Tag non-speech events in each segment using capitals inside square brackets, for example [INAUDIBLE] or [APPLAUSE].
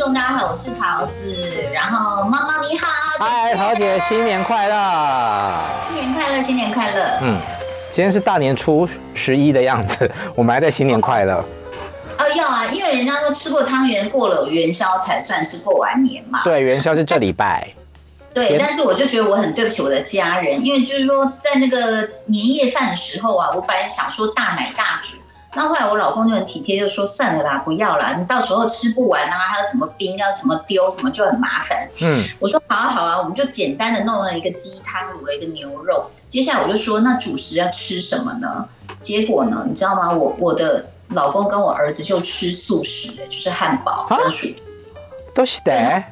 众大家好，我是桃子，然后猫猫你好，嗨，桃姐，新年快乐，新年快乐，新年快乐。嗯，今天是大年初十一的样子，[LAUGHS] 我们还在新年快乐。哦，要啊，因为人家说吃过汤圆，过了元宵才算是过完年嘛。对，元宵是这礼拜。对，但是我就觉得我很对不起我的家人，因为就是说在那个年夜饭的时候啊，我本来想说大买大煮。那后来我老公就很体贴，就说算了啦，不要啦，你到时候吃不完啊，还要怎么冰，要什么丢什么，就很麻烦。嗯，我说好啊好啊，我们就简单的弄了一个鸡汤，卤了一个牛肉。接下来我就说，那主食要吃什么呢？结果呢，你知道吗？我我的老公跟我儿子就吃素食，就是汉堡跟薯条，都是的。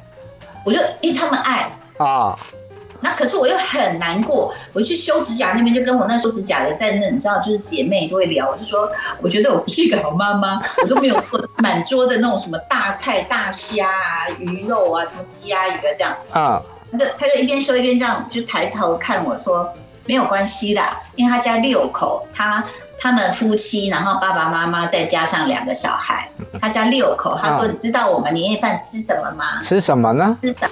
我就因为他们爱啊。那可是我又很难过，我去修指甲那边就跟我那修指甲的在那，你知道，就是姐妹就会聊，我就说我觉得我不是一个好妈妈，我都没有做满桌的那种什么大菜大虾啊、鱼肉啊、什么鸡鸭鱼啊这样啊。他就他就一边修一边这样就抬头看我说没有关系啦，因为他家六口，他他们夫妻，然后爸爸妈妈再加上两个小孩，他家六口。他说你知道我们年夜饭吃什么吗？吃什么呢？吃什么？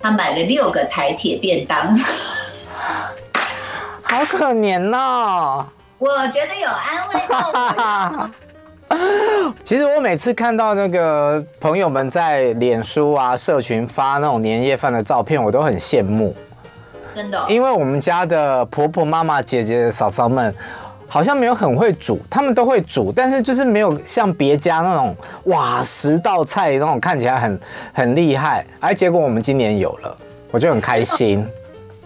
他买了六个台铁便当，好可怜哦。[LAUGHS] 我觉得有安慰到我。[LAUGHS] 其实我每次看到那个朋友们在脸书啊、社群发那种年夜饭的照片，我都很羡慕。真的哦？因为我们家的婆婆、妈妈、姐姐、嫂嫂们。好像没有很会煮，他们都会煮，但是就是没有像别家那种哇十道菜那种看起来很很厉害。哎，结果我们今年有了，我就很开心。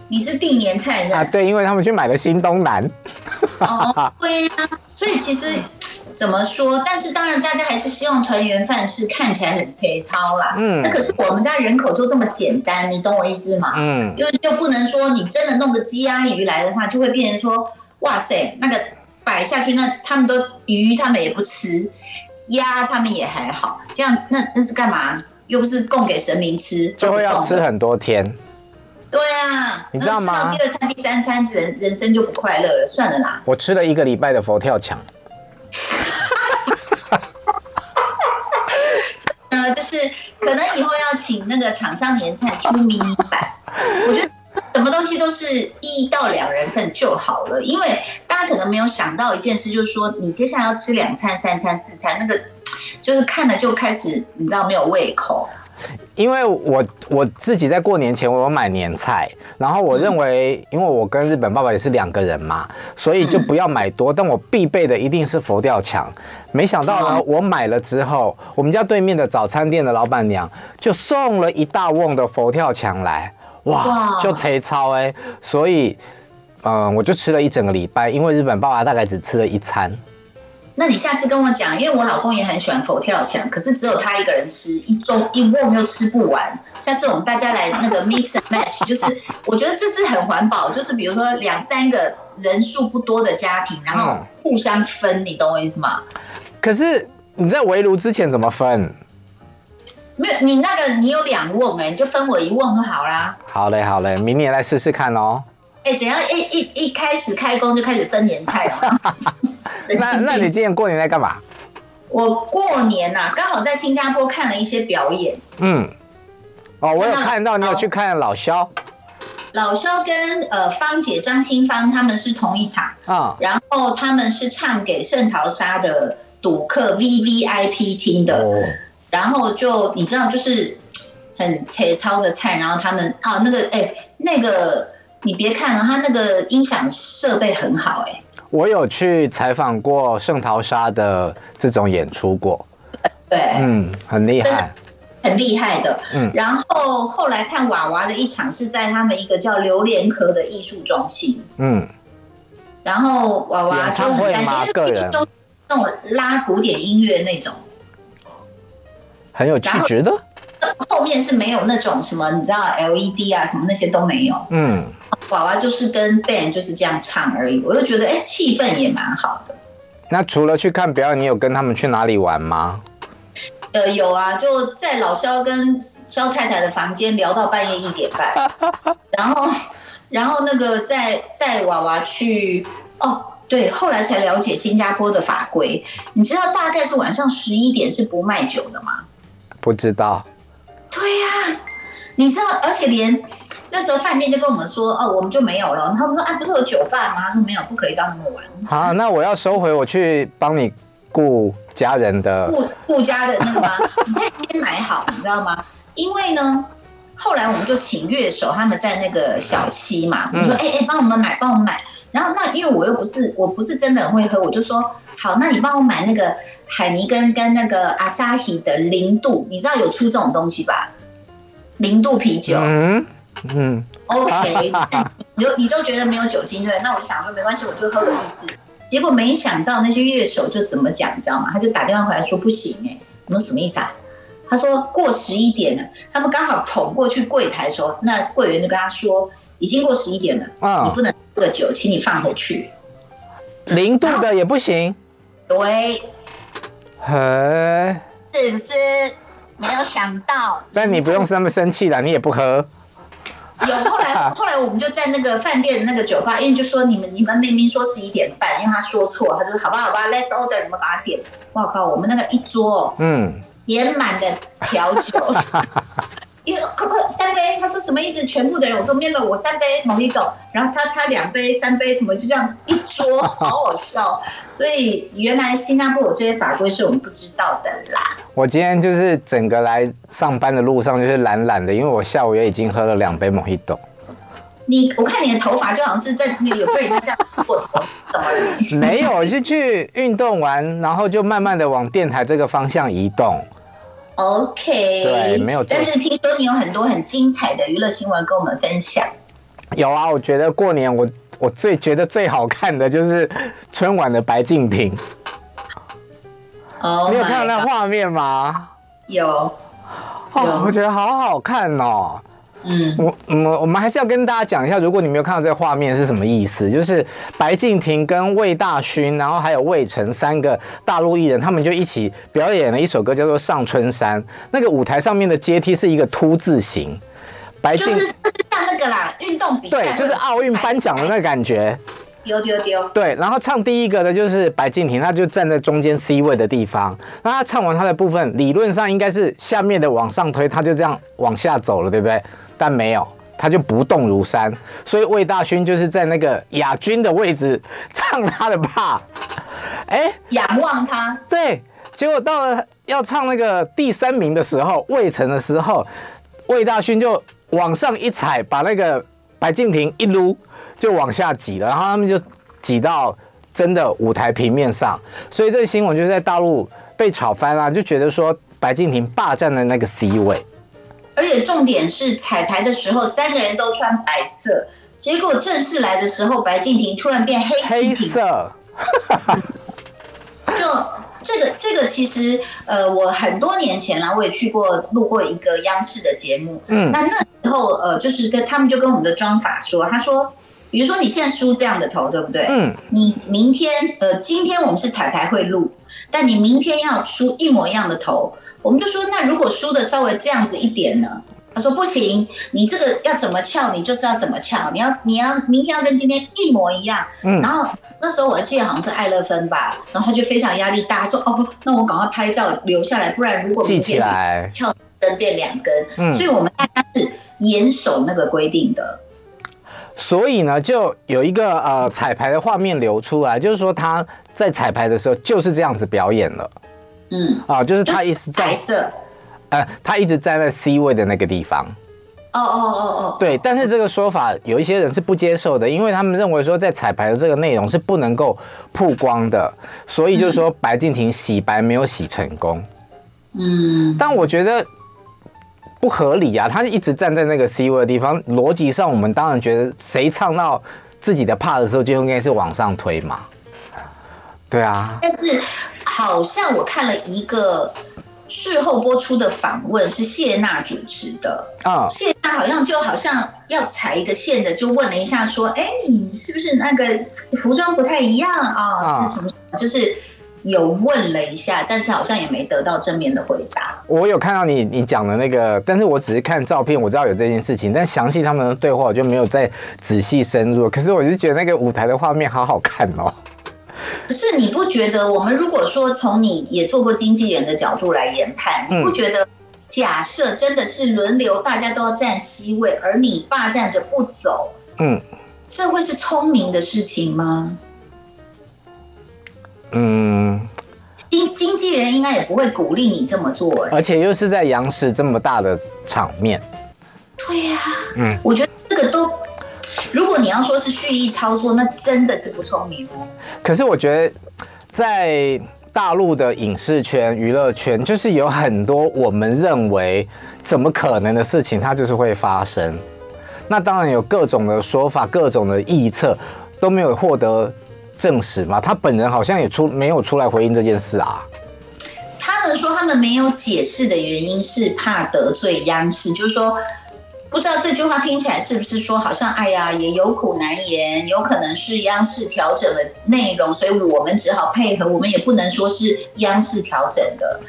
你是定年菜是吧？啊，对，因为他们去买了新东南。哦，[LAUGHS] 对呀，所以其实怎么说？但是当然，大家还是希望团圆饭是看起来很粗糙啦。嗯。那可是我们家人口就这么简单，你懂我意思吗？嗯。又又不能说你真的弄个鸡鸭鱼来的话，就会变成说。哇塞，那个摆下去，那他们都鱼，他们也不吃，鸭他们也还好，这样那那是干嘛？又不是供给神明吃，就会要吃很多天。对啊，你知道吗？吃到第二餐、第三餐，人人生就不快乐了。算了啦，我吃了一个礼拜的佛跳墙。[LAUGHS] 呃，就是可能以后要请那个厂商年菜出迷你版，我觉得。什么东西都是一到两人份就好了，因为大家可能没有想到一件事，就是说你接下来要吃两餐、三餐、四餐，那个 [TSK] 就是看了就开始你知道没有胃口。因为我我自己在过年前我有买年菜，然后我认为，因为我跟日本爸爸也是两个人嘛，所以就不要买多，但我必备的一定是佛跳墙。没想到呢，我买了之后，我们家对面的早餐店的老板娘就送了一大瓮的佛跳墙来。哇，就贼超哎，所以，嗯，我就吃了一整个礼拜，因为日本爸爸大概只吃了一餐。那你下次跟我讲，因为我老公也很喜欢佛跳墙，可是只有他一个人吃，一盅一瓮又吃不完。下次我们大家来那个 mix and match，就是我觉得这是很环保，就是比如说两三个人数不多的家庭，然后互相分，嗯、你懂我意思吗？可是你在围炉之前怎么分？没有，你那个你有两瓮哎，你就分我一瓮就好啦。好嘞，好嘞，明年来试试看哦。哎、欸，怎样一一一开始开工就开始分年菜了？[LAUGHS] 那那你今年过年在干嘛？我过年呐、啊，刚好在新加坡看了一些表演。嗯，哦，我有看到你有去看老萧。老萧跟呃芳姐张清芳他们是同一场啊，然后他们是唱给圣淘沙的赌客 VVIP 听的。哦然后就你知道，就是 [TSK] 很切糙的菜，然后他们啊那个哎、欸、那个你别看了，他那个音响设备很好哎、欸。我有去采访过圣淘沙的这种演出过，对，嗯，很厉害，很厉害的。嗯，然后后来看娃娃的一场是在他们一个叫榴莲壳的艺术中心，嗯，然后娃娃就很担心，因为艺术中那种拉古典音乐那种。很有气质的，后面是没有那种什么，你知道 LED 啊什么那些都没有。嗯，娃娃就是跟 band 就是这样唱而已，我就觉得哎，气氛也蛮好的。那除了去看表演，你有跟他们去哪里玩吗？呃，有啊，就在老肖跟肖太太的房间聊到半夜一点半，[LAUGHS] 然后然后那个再带娃娃去哦。对，后来才了解新加坡的法规，你知道大概是晚上十一点是不卖酒的吗？不知道，对呀、啊，你知道，而且连那时候饭店就跟我们说，哦，我们就没有了。他们说，啊，不是有酒吧吗？他说没有，不可以到那么晚。好，那我要收回我去帮你顾家人的顾顾家的那个吗？[LAUGHS] 你可以先买好，你知道吗？因为呢，后来我们就请乐手，他们在那个小七嘛，我说，哎、嗯、哎，帮、欸欸、我们买，帮我们买。然后那因为我又不是，我不是真的很会喝，我就说，好，那你帮我买那个。海尼根跟那个阿萨希的零度，你知道有出这种东西吧？零度啤酒，嗯嗯，OK，[LAUGHS] 你都你都觉得没有酒精对？那我就想说没关系，我就喝个意思。结果没想到那些乐手就怎么讲，你知道吗？他就打电话回来说不行哎、欸，我说什么意思啊？他说过十一点了，他们刚好捧过去柜台的时候，那柜员就跟他说已经过十一点了，哦、你不能喝酒，请你放回去。零度的也不行，对。嘿，是不是没有想到？但你不用那么生气啦，你也不喝。有后来，[LAUGHS] 后来我们就在那个饭店那个酒吧，因为就说你们你们明明说十一点半，因为他说错，他就说好吧好吧，Let's order，你们把它点。我靠，我们那个一桌，嗯，也满了调酒。[LAUGHS] 因为可可三杯，他说什么意思？全部的人，我说没有，我三杯 Mojito，然后他他两杯三杯什么，就这样一桌，好好笑。所以原来新加坡有这些法规是我们不知道的啦。我今天就是整个来上班的路上就是懒懒的，因为我下午也已经喝了两杯 Mojito。你我看你的头发就好像是在那个有被人家这 [LAUGHS] 样过头，怎么了？没有，就去运动完，然后就慢慢的往电台这个方向移动。OK，对，没有。但是听说你有很多很精彩的娱乐新闻跟我们分享。有啊，我觉得过年我我最觉得最好看的就是春晚的白敬亭。哦，你有看到那画面吗？有，有，哦，我觉得好好看哦。嗯，我我我们还是要跟大家讲一下，如果你没有看到这个画面是什么意思，就是白敬亭跟魏大勋，然后还有魏晨三个大陆艺人，他们就一起表演了一首歌，叫做《上春山》。那个舞台上面的阶梯是一个凸字形，白敬就是像那个啦，运动比赛，对，就是奥运颁奖的那个感觉。丢丢丢，对，然后唱第一个的就是白敬亭，他就站在中间 C 位的地方。那他唱完他的部分，理论上应该是下面的往上推，他就这样往下走了，对不对？但没有，他就不动如山。所以魏大勋就是在那个亚军的位置唱他的 part，哎，仰望他。对，结果到了要唱那个第三名的时候，魏晨的时候，魏大勋就往上一踩，把那个白敬亭一撸。就往下挤了，然后他们就挤到真的舞台平面上，所以这个新闻就在大陆被炒翻了，就觉得说白敬亭霸占了那个 C 位，而且重点是彩排的时候三个人都穿白色，结果正式来的时候白敬亭突然变黑黑色，[LAUGHS] 就这个这个其实呃我很多年前啦，我也去过录过一个央视的节目，嗯，那那时候呃就是跟他们就跟我们的妆法说，他说。比如说你现在梳这样的头，对不对？嗯。你明天，呃，今天我们是彩排会录，但你明天要梳一模一样的头，我们就说，那如果梳的稍微这样子一点呢？他说不行，你这个要怎么翘，你就是要怎么翘，你要你要明天要跟今天一模一样。嗯。然后那时候我记得好像是爱乐芬吧，然后他就非常压力大，说哦不，那我赶快拍照留下来，不然如果明天翘灯变两根，嗯，所以我们大家是严守那个规定的。所以呢，就有一个呃彩排的画面流出来，就是说他在彩排的时候就是这样子表演了，嗯，啊，就是他一直在，呃，他一直站在 C 位的那个地方，哦哦哦哦，对，但是这个说法有一些人是不接受的，因为他们认为说在彩排的这个内容是不能够曝光的，所以就是说白敬亭洗白没有洗成功，嗯，但我觉得。不合理啊！他一直站在那个 C 位的地方，逻辑上我们当然觉得谁唱到自己的 part 的时候就应该是往上推嘛。对啊，但是好像我看了一个事后播出的访问，是谢娜主持的啊。谢娜好像就好像要踩一个线的，就问了一下说：“哎，你是不是那个服装不太一样啊？是什么？就是。”有问了一下，但是好像也没得到正面的回答。我有看到你你讲的那个，但是我只是看照片，我知道有这件事情，但详细他们的对话我就没有再仔细深入。可是我就觉得那个舞台的画面好好看哦。可是你不觉得，我们如果说从你也做过经纪人的角度来研判，你不觉得？假设真的是轮流，大家都要占 C 位，而你霸占着不走，嗯，这会是聪明的事情吗？嗯，经经纪人应该也不会鼓励你这么做，而且又是在央视这么大的场面。对呀、啊，嗯，我觉得这个都，如果你要说是蓄意操作，那真的是不聪明哦。可是我觉得在。大陆的影视圈、娱乐圈，就是有很多我们认为怎么可能的事情，它就是会发生。那当然有各种的说法、各种的臆测，都没有获得证实嘛。他本人好像也出没有出来回应这件事啊。他们说他们没有解释的原因是怕得罪央视，就是说。不知道这句话听起来是不是说，好像哎呀，也有苦难言，有可能是央视调整了内容，所以我们只好配合。我们也不能说是央视调整的，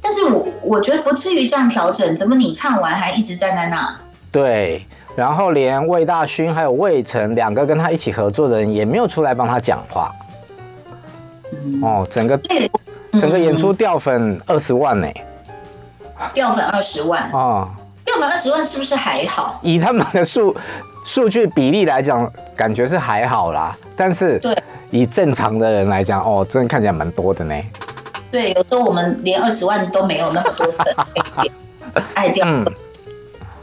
但是我我觉得不至于这样调整。怎么你唱完还一直站在那？对，然后连魏大勋还有魏晨两个跟他一起合作的人也没有出来帮他讲话。嗯、哦，整个整个演出掉粉二十万呢、欸，掉粉二十万哦。掉粉二十万是不是还好？以他们的数数据比例来讲，感觉是还好啦。但是，对，以正常的人来讲，哦，真的看起来蛮多的呢。对，有时候我们连二十万都没有那么多粉，[LAUGHS] 爱掉。嗯。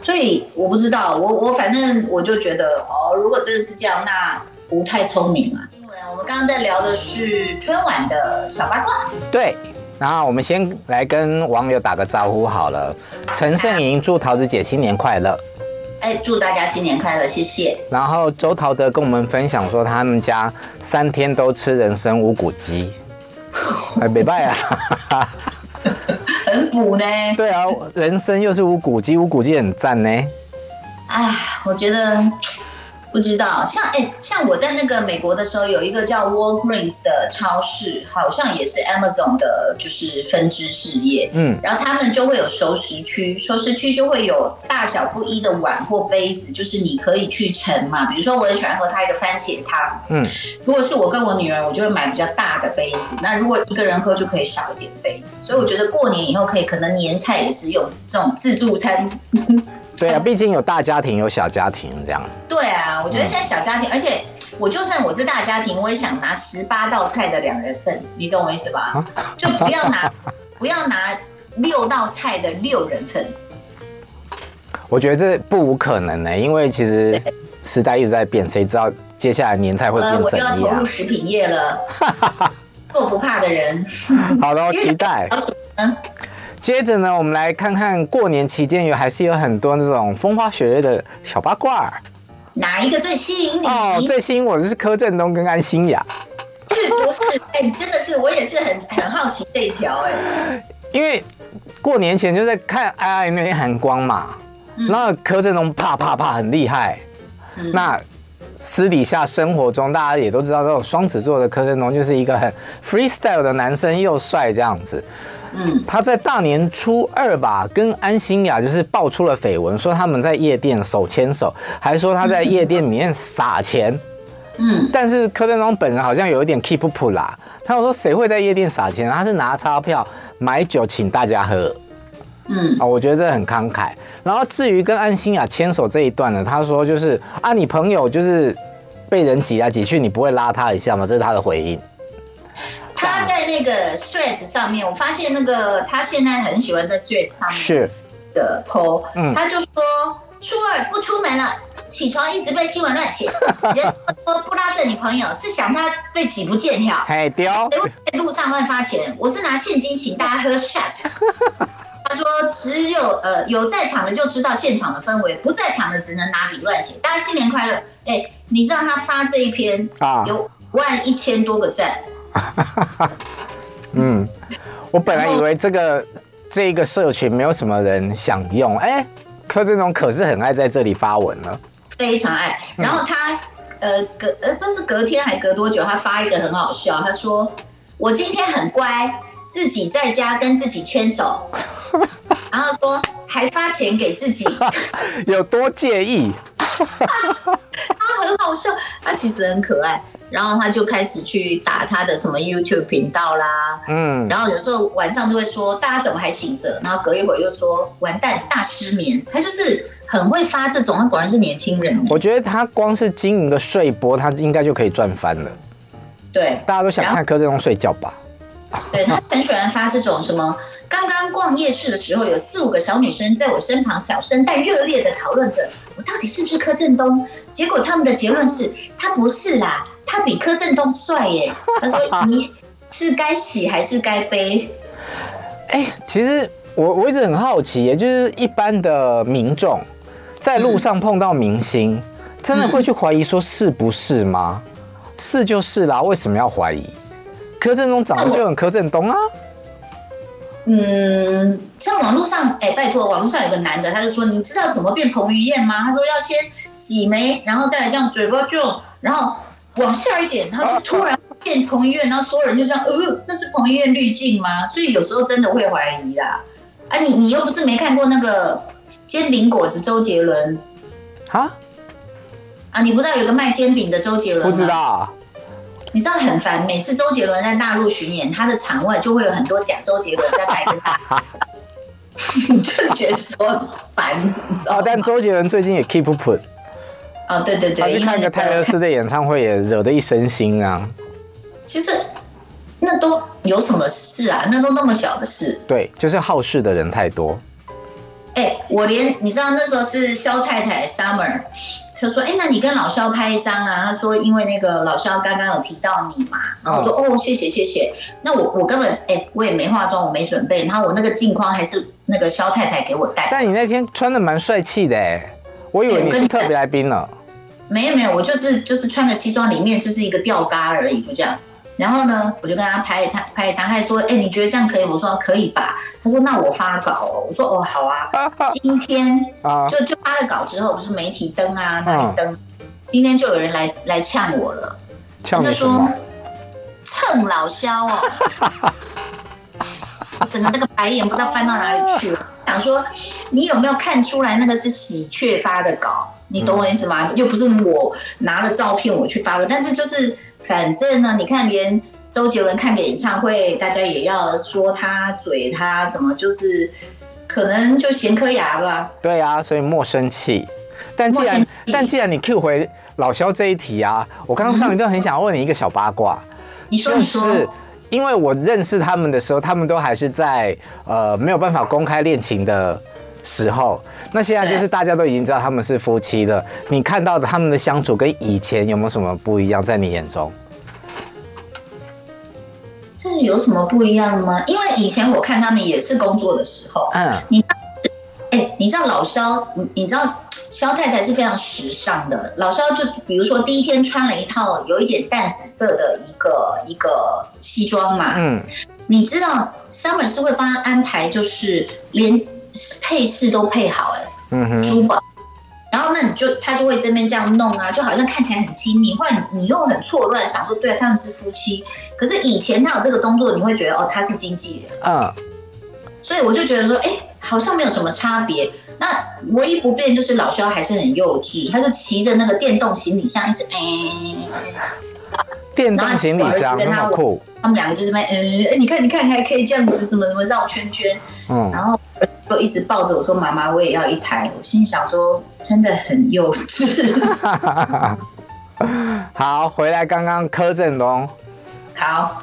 所以我不知道，我我反正我就觉得，哦，如果真的是这样，那不太聪明啊。因为，我们刚刚在聊的是春晚的小八卦。对。然后我们先来跟网友打个招呼好了。陈胜莹祝桃子姐新年快乐。哎，祝大家新年快乐，谢谢。然后周陶德跟我们分享说，他们家三天都吃人参五谷鸡，哎，没办啊，很补呢。对啊，人参又是五谷鸡，五谷鸡很赞呢。哎，我觉得。不知道，像哎、欸，像我在那个美国的时候，有一个叫 Walgreens 的超市，好像也是 Amazon 的，就是分支事业。嗯，然后他们就会有熟食区，熟食区就会有大小不一的碗或杯子，就是你可以去盛嘛。比如说，我很喜欢喝它一个番茄汤。嗯，如果是我跟我女儿，我就会买比较大的杯子。那如果一个人喝，就可以少一点杯子。所以我觉得过年以后可以，可能年菜也是用这种自助餐。对啊，[LAUGHS] 毕竟有大家庭，有小家庭这样。对啊，我觉得现在小家庭，嗯、而且我就算我是大家庭，我也想拿十八道菜的两人份，你懂我意思吧？啊、就不要拿 [LAUGHS] 不要拿六道菜的六人份。我觉得这不无可能呢、欸，因为其实时代一直在变，谁知道接下来年菜会变怎样？呃、我要投入食品业了，[LAUGHS] 做不怕的人。[LAUGHS] 好的，期待。接着呢，我们来看看过年期间有还是有很多那种风花雪月的小八卦。哪一个最吸引你？哦，最吸引我的是柯震东跟安心雅。是不是？哎、欸，真的是，我也是很很好奇这一条哎。因为过年前就在看《爱爱内含光》嘛，嗯、然后柯震东啪啪啪很厉害。嗯、那私底下生活中，大家也都知道，这种双子座的柯震东就是一个很 freestyle 的男生，又帅这样子。嗯，他在大年初二吧，跟安心雅就是爆出了绯闻，说他们在夜店手牵手，还说他在夜店里面撒钱。嗯，但是柯震东本人好像有一点 keep up 啦，他有说谁会在夜店撒钱？他是拿钞票买酒请大家喝。嗯，啊，我觉得这很慷慨。然后至于跟安心雅牵手这一段呢，他说就是啊，你朋友就是被人挤来挤去，你不会拉他一下吗？这是他的回应。他在那个 Threads 上面，我发现那个他现在很喜欢在 Threads 上面的 po，他就说初二不出门了，起床一直被新闻乱写，[LAUGHS] 人说不拉着你朋友是想他被挤不见跳，嘿丢，在路上乱发钱，我是拿现金请大家喝 shot。[LAUGHS] 他说只有呃有在场的就知道现场的氛围，不在场的只能拿笔乱写。大家新年快乐！哎、欸，你知道他发这一篇啊有万一千多个赞。[LAUGHS] 嗯，我本来以为这个这一个社群没有什么人想用，哎、欸，柯震东可是很爱在这里发文了，非常爱。然后他呃隔呃不是隔天还隔多久，他发一个很好笑，他说我今天很乖，自己在家跟自己牵手，[LAUGHS] 然后说还发钱给自己，[LAUGHS] 有多介意？[LAUGHS] 他很好笑，他其实很可爱。然后他就开始去打他的什么 YouTube 频道啦，嗯，然后有时候晚上就会说大家怎么还醒着，然后隔一会儿又说完蛋大失眠，他就是很会发这种，他果然是年轻人。我觉得他光是经营个睡播，他应该就可以赚翻了。对，大家都想看柯震东睡觉吧？对，他很喜欢发这种什么，刚刚逛夜市的时候，有四五个小女生在我身旁小声但热烈的讨论着我到底是不是柯震东，结果他们的结论是他不是啦。他比柯震东帅耶！他说：[LAUGHS] “你是该喜还是该悲？”哎，其实我我一直很好奇，也就是一般的民众在路上碰到明星，真的会去怀疑说是不是吗？是就是啦，为什么要怀疑？柯震东长得就很柯震东啊。嗯，像网络上，哎，拜托，网络上有个男的，他就说：“你知道怎么变彭于晏吗？”他说：“要先挤眉，然后再来这样嘴巴就，然后。”往下一点，然后就突然变彭于晏，然后所有人就这样，呃，那是彭于晏滤镜吗？所以有时候真的会怀疑啦。啊，你你又不是没看过那个煎饼果子周杰伦，啊？啊，你不知道有个卖煎饼的周杰伦？不知道。你知道很烦，每次周杰伦在大陆巡演，他的场外就会有很多假周杰伦在排着他，[LAUGHS] 你就觉得说烦，你知道吗？哦，但周杰伦最近也 keep put。哦，对对对，看个泰勒斯的演唱会也惹得一身腥啊。其实那都有什么事啊？那都那么小的事。对，就是好事的人太多。哎，我连你知道那时候是肖太太 Summer，他说：“哎，那你跟老肖拍一张啊？”他说：“因为那个老肖刚刚有提到你嘛。”然后我说：“哦，谢谢谢谢。”那我我根本哎，我也没化妆，我没准备。然后我那个镜框还是那个肖太太给我戴。但你那天穿的蛮帅气的哎。我以为你是特别来宾呢，没有没有，我就是就是穿个西装，里面就是一个吊嘎而已，就这样。然后呢，我就跟他拍他拍一张，他还说：“哎、欸，你觉得这样可以吗？”我说：“可以吧。”他说：“那我发稿哦。”我说：“哦，好啊。[LAUGHS] ”今天就就发了稿之后，不是媒体登啊，哪里登？今天就有人来来呛我了，他就说蹭老肖哦，整个那个白眼不知道翻到哪里去了。想说，你有没有看出来那个是喜鹊发的稿？你懂我意思吗？又不是我拿了照片我去发的，但是就是反正呢，你看连周杰伦看个演唱会，大家也要说他嘴他什么，就是可能就闲颗牙吧。对啊，所以莫生气。但既然但既然你 Q 回老肖这一题啊，我刚刚上一段很想问你一个小八卦，你说你说。因为我认识他们的时候，他们都还是在呃没有办法公开恋情的时候。那现在就是大家都已经知道他们是夫妻了。你看到的他们的相处跟以前有没有什么不一样？在你眼中，这有什么不一样吗？因为以前我看他们也是工作的时候。嗯，你哎，你知道老肖，你你知道？肖太太是非常时尚的，老肖就比如说第一天穿了一套有一点淡紫色的一个一个西装嘛，嗯，你知道 Summer 是会帮他安排，就是连配饰都配好，哎，嗯哼，珠宝，然后那你就他就会这边这样弄啊，就好像看起来很亲密，或者你又很错乱，想说对啊，他们是夫妻，可是以前他有这个动作，你会觉得哦，他是经纪人，嗯，所以我就觉得说，哎，好像没有什么差别。那唯一不变就是老肖还是很幼稚，他就骑着那个电动行李箱一直哎，电动行李箱那么酷，他们两个就是在嗯，哎，你看你看还可以这样子什么什么绕圈圈，嗯，然后就一直抱着我说妈妈我也要一台，我心里想说真的很幼稚。[LAUGHS] 好，回来刚刚柯震东，好。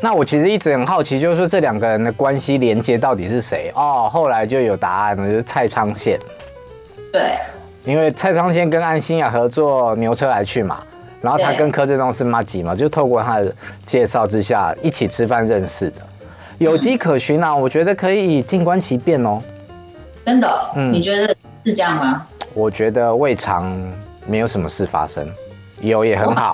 那我其实一直很好奇，就是说这两个人的关系连接到底是谁哦？后来就有答案了，就是蔡昌宪。对，因为蔡昌宪跟安心亚合作《牛车来去》嘛，然后他跟柯震东是妈吉嘛，就透过他的介绍之下一起吃饭认识的，有迹可循啊。我觉得可以静观其变哦。真的？嗯，你觉得是这样吗？我觉得未尝没有什么事发生，有也很好。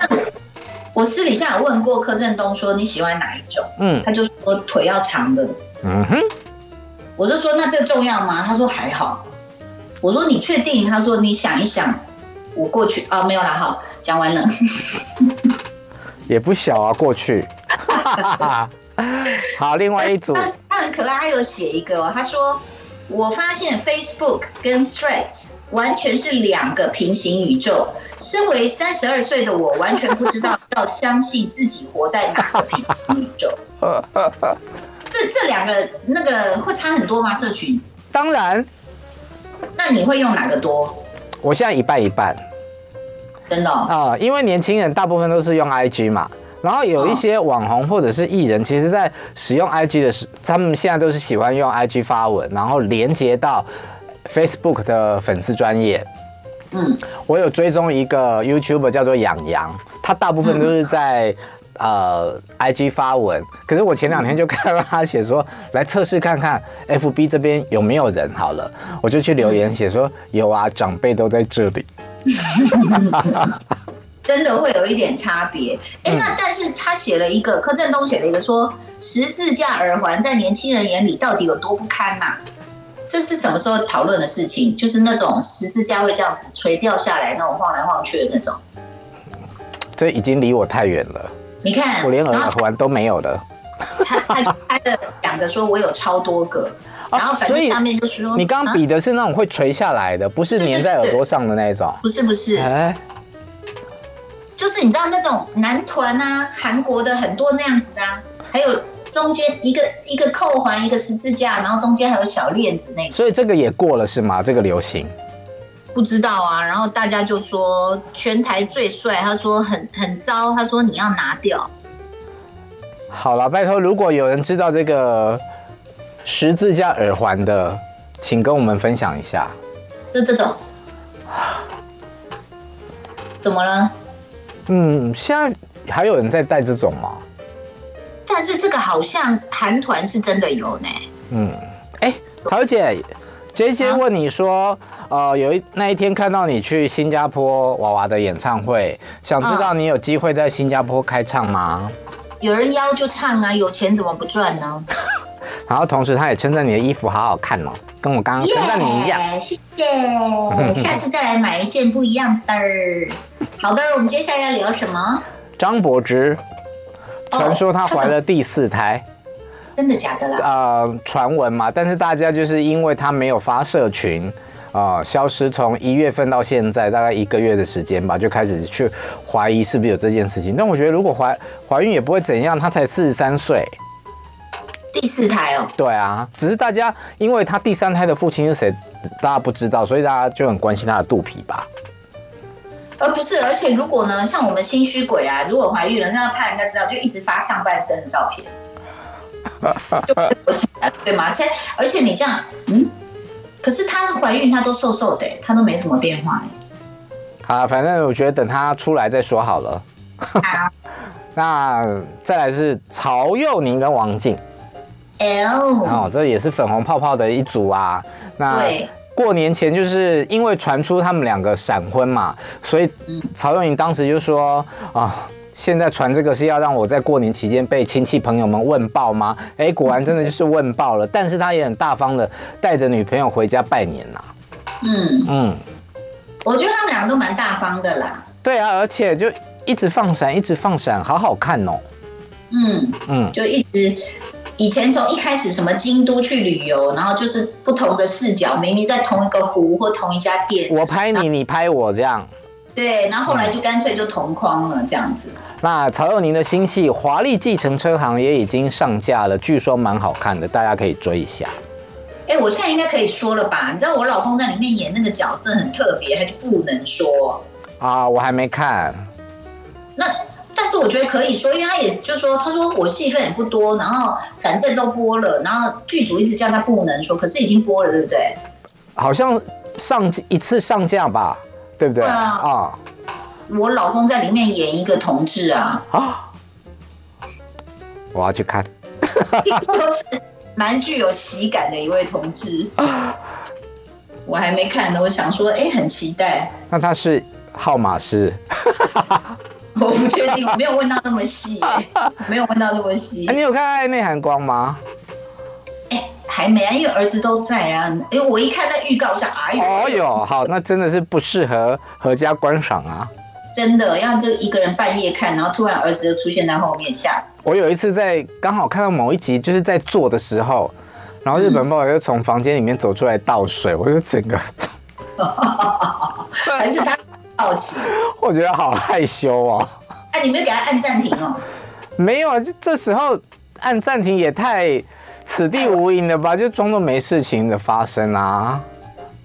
我 [LAUGHS] 私底下有问过柯震东说，你喜欢哪一种？嗯，他就说腿要长的。嗯哼，我就说那这重要吗？他说还好。我说你确定？他说你想一想，我过去啊没有啦，好，讲完了。[LAUGHS] 也不小啊，过去。[LAUGHS] 好，另外一组他，他很可爱，他有写一个，哦他说我发现 Facebook 跟 Threads 完全是两个平行宇宙。身为三十二岁的我，完全不知道要相信自己活在哪个平行宇宙。[LAUGHS] 这这两个那个会差很多吗？社群？当然。那你会用哪个多？我现在一半一半。真的啊、哦呃，因为年轻人大部分都是用 IG 嘛，然后有一些网红或者是艺人，其实在使用 IG 的时候，他们现在都是喜欢用 IG 发文，然后连接到 Facebook 的粉丝专业。嗯，我有追踪一个 YouTuber 叫做养羊，他大部分都是在、嗯、呃 IG 发文，可是我前两天就看到他写说，来测试看看 FB 这边有没有人好了，我就去留言写说有啊，长辈都在这里。[LAUGHS] 真的会有一点差别，哎、欸，那但是他写了一个柯震东写了一个说十字架耳环在年轻人眼里到底有多不堪呐、啊？这是什么时候讨论的事情？就是那种十字架会这样子垂掉下来，那种晃来晃去的那种。这已经离我太远了。你看，我连耳环都没有了。他他拍了两个，说我有超多个。[LAUGHS] 然后反正上面就说，你刚刚比的是那种会垂下来的，不是粘在耳朵上的那种。不是不是，哎，就是你知道那种男团啊，韩国的很多那样子的，还有中间一个一个扣环，一个十字架，然后中间还有小链子那种。所以这个也过了是吗？这个流行？不知道啊。然后大家就说全台最帅，他说很很糟，他说你要拿掉。好了，拜托，如果有人知道这个。十字架耳环的，请跟我们分享一下。就这种，怎么了？嗯，现在还有人在戴这种吗？但是这个好像韩团是真的有呢。嗯，哎、欸，桃姐，杰杰问你说，啊、呃，有一那一天看到你去新加坡娃娃的演唱会，想知道你有机会在新加坡开唱吗？有人邀就唱啊，有钱怎么不赚呢？[LAUGHS] 然后同时，他也称赞你的衣服好好看哦，跟我刚刚称赞你一样。Yeah, 谢谢，[LAUGHS] 下次再来买一件不一样的。好的，我们接下来要聊什么？张柏芝，传说她怀了第四胎，哦、真的假的啦？呃，传闻嘛，但是大家就是因为她没有发社群，啊、呃，消失从一月份到现在大概一个月的时间吧，就开始去怀疑是不是有这件事情。但我觉得如果怀怀孕也不会怎样，她才四十三岁。第四胎哦，对啊，只是大家因为他第三胎的父亲是谁，大家不知道，所以大家就很关心他的肚皮吧。而不是，而且如果呢，像我们心虚鬼啊，如果怀孕了，那要怕人家知道，就一直发上半身的照片，就起来，对吗？而且而且你这样，嗯，可是她是怀孕，她都瘦瘦的，她都没什么变化。啊，反正我觉得等她出来再说好了。好，[LAUGHS] 那再来是曹佑宁跟王静。L 哦，这也是粉红泡泡的一组啊。那过年前就是因为传出他们两个闪婚嘛，所以曹佑宁当时就说啊、哦，现在传这个是要让我在过年期间被亲戚朋友们问爆吗？哎，果然真的就是问爆了。但是他也很大方的带着女朋友回家拜年呐。嗯嗯，我觉得他们两个都蛮大方的啦。对啊，而且就一直放闪，一直放闪，好好看哦。嗯嗯，就一直。以前从一开始什么京都去旅游，然后就是不同的视角，明明在同一个湖或同一家店，我拍你，你拍我这样。对，然后后来就干脆就同框了这样子。那曹佑宁的新戏《华丽计程车行》也已经上架了，据说蛮好看的，大家可以追一下。哎，我现在应该可以说了吧？你知道我老公在里面演那个角色很特别，他就不能说啊？我还没看。那。但是我觉得可以说，因为他也就是说，他说我戏份也不多，然后反正都播了，然后剧组一直叫他不能说，可是已经播了，对不对？好像上一次上架吧，对不对？对啊。啊我老公在里面演一个同志啊。啊。我要去看。都 [LAUGHS] 是蛮具有喜感的一位同志。我还没看呢，我想说，哎，很期待。那他是号码是？[LAUGHS] 我不确定，没有问到那么细，没有问到那么细。你有看《爱内含光》吗？哎，还没啊，因为儿子都在啊。因为我一看那预告，我想，哎呦，哦哟，好，那真的是不适合合家观赏啊。真的，要这一个人半夜看，然后突然儿子就出现在后面，吓死。我有一次在刚好看到某一集，就是在做的时候，然后日本爸爸又从房间里面走出来倒水，我就整个 [LAUGHS] 还是他好奇？我觉得好害羞哦。哎，你没有给他按暂停哦？没有啊，就这时候按暂停也太此地无银了吧？就装作没事情的发生啊。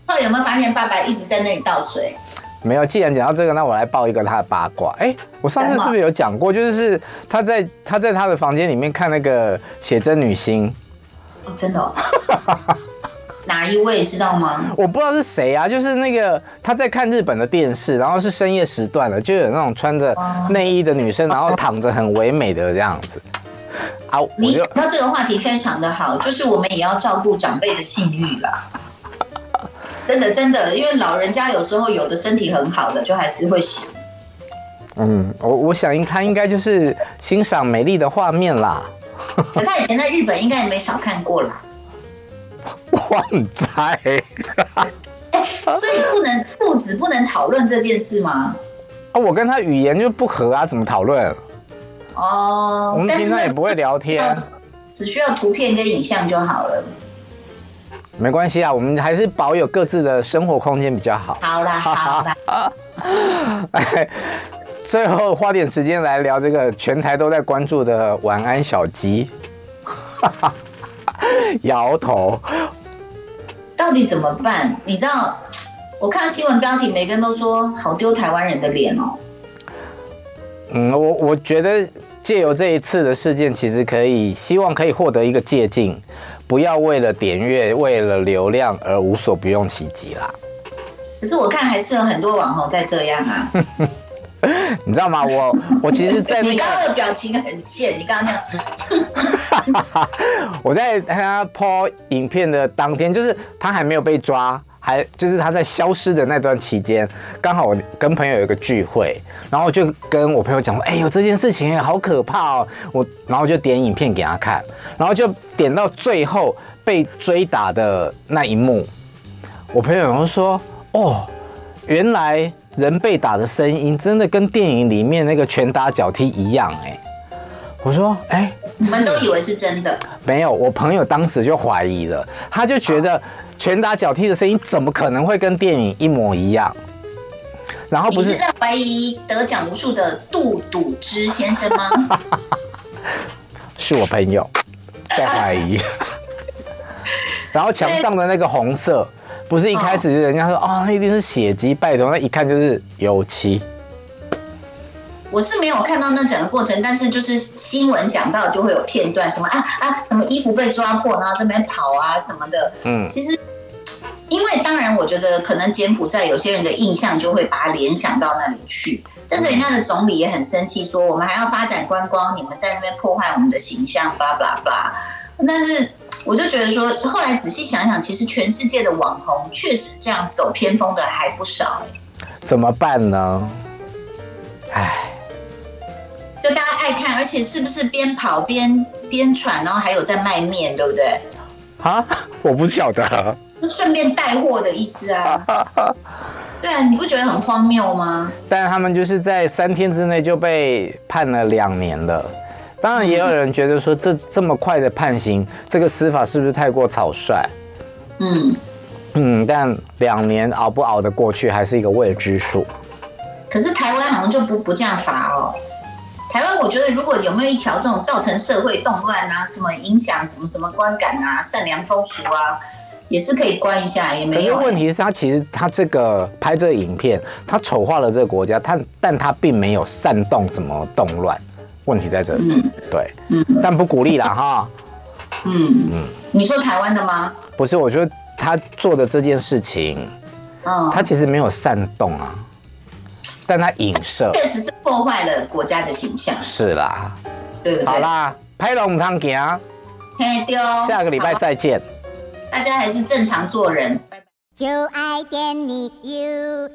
后来有没有发现爸爸一直在那里倒水？没有。既然讲到这个，那我来爆一个他的八卦。哎，我上次是不是有讲过？就是他在他在他的房间里面看那个写真女星。哦，真的哦？[LAUGHS] 哪一位知道吗？我不知道是谁啊，就是那个他在看日本的电视，然后是深夜时段的，就有那种穿着内衣的女生，然后躺着很唯美的这样子。啊，你讲到这个话题非常的好，[LAUGHS] 就是我们也要照顾长辈的性欲啦。真的真的，因为老人家有时候有的身体很好的，就还是会洗。嗯，我我想应他应该就是欣赏美丽的画面啦。可他以前在日本应该也没少看过啦。[LAUGHS] 旺仔，[LAUGHS] 所以不能父子不能讨论这件事吗？啊，我跟他语言就不合啊，怎么讨论？哦，我们平常也不会聊天，只需要图片跟影像就好了。没关系啊，我们还是保有各自的生活空间比较好。好啦，[LAUGHS] 好啦。哎，最后花点时间来聊这个全台都在关注的晚安小鸡。[LAUGHS] 摇头，到底怎么办？你知道，我看新闻标题，每个人都说好丢台湾人的脸哦。嗯，我我觉得借由这一次的事件，其实可以希望可以获得一个借鉴，不要为了点阅、为了流量而无所不用其极啦。可是我看还是有很多网红在这样啊。[LAUGHS] 你知道吗？我我其实，在、那个、[LAUGHS] 你刚刚的表情很贱，你刚刚那样。[LAUGHS] 我在他 po 影片的当天，就是他还没有被抓，还就是他在消失的那段期间，刚好我跟朋友有一个聚会，然后就跟我朋友讲说：“哎呦，这件事情好可怕哦！”我然后就点影片给他看，然后就点到最后被追打的那一幕，我朋友就说：“哦，原来。”人被打的声音真的跟电影里面那个拳打脚踢一样哎！我说哎，你们都以为是真的？没有，我朋友当时就怀疑了，他就觉得拳打脚踢的声音怎么可能会跟电影一模一样？然后不是，你是在怀疑得奖无数的杜笃之先生吗？[LAUGHS] 是我朋友在怀疑。[LAUGHS] 然后墙上的那个红色。不是一开始就人家说哦，那一定是血迹，拜托，那一看就是油漆。我是没有看到那整个过程，但是就是新闻讲到就会有片段，什么啊啊，什么衣服被抓破，然后这边跑啊什么的。嗯，其实因为当然，我觉得可能柬埔寨有些人的印象就会把它联想到那里去，但是人家的总理也很生气，说我们还要发展观光，你们在那边破坏我们的形象，巴拉巴拉巴拉。但是。我就觉得说，后来仔细想想，其实全世界的网红确实这样走偏锋的还不少。怎么办呢？唉，就大家爱看，而且是不是边跑边边喘，然后还有在卖面，对不对？啊，我不晓得，就顺便带货的意思啊。对啊，你不觉得很荒谬吗？但他们就是在三天之内就被判了两年了。当然，也有人觉得说，这这么快的判刑，这个司法是不是太过草率？嗯嗯，但两年熬不熬得过去，还是一个未知数。可是台湾好像就不不这样罚哦。台湾，我觉得如果有没有一条这种造成社会动乱啊，什么影响什么什么观感啊、善良风俗啊，也是可以关一下，也没有。可是问题是他其实他这个拍这个影片，他丑化了这个国家，他但他并没有煽动什么动乱。问题在这里，嗯、对，嗯，但不鼓励了，哈，嗯。嗯，你说台湾的吗？不是，我觉得他做的这件事情，嗯，他其实没有煽动啊，但他影射，确实是破坏了国家的形象，是啦，对不对？好啦，拍龙汤行，嘿丢，下个礼拜再见，大家还是正常做人，拜拜。就爱点你 UFO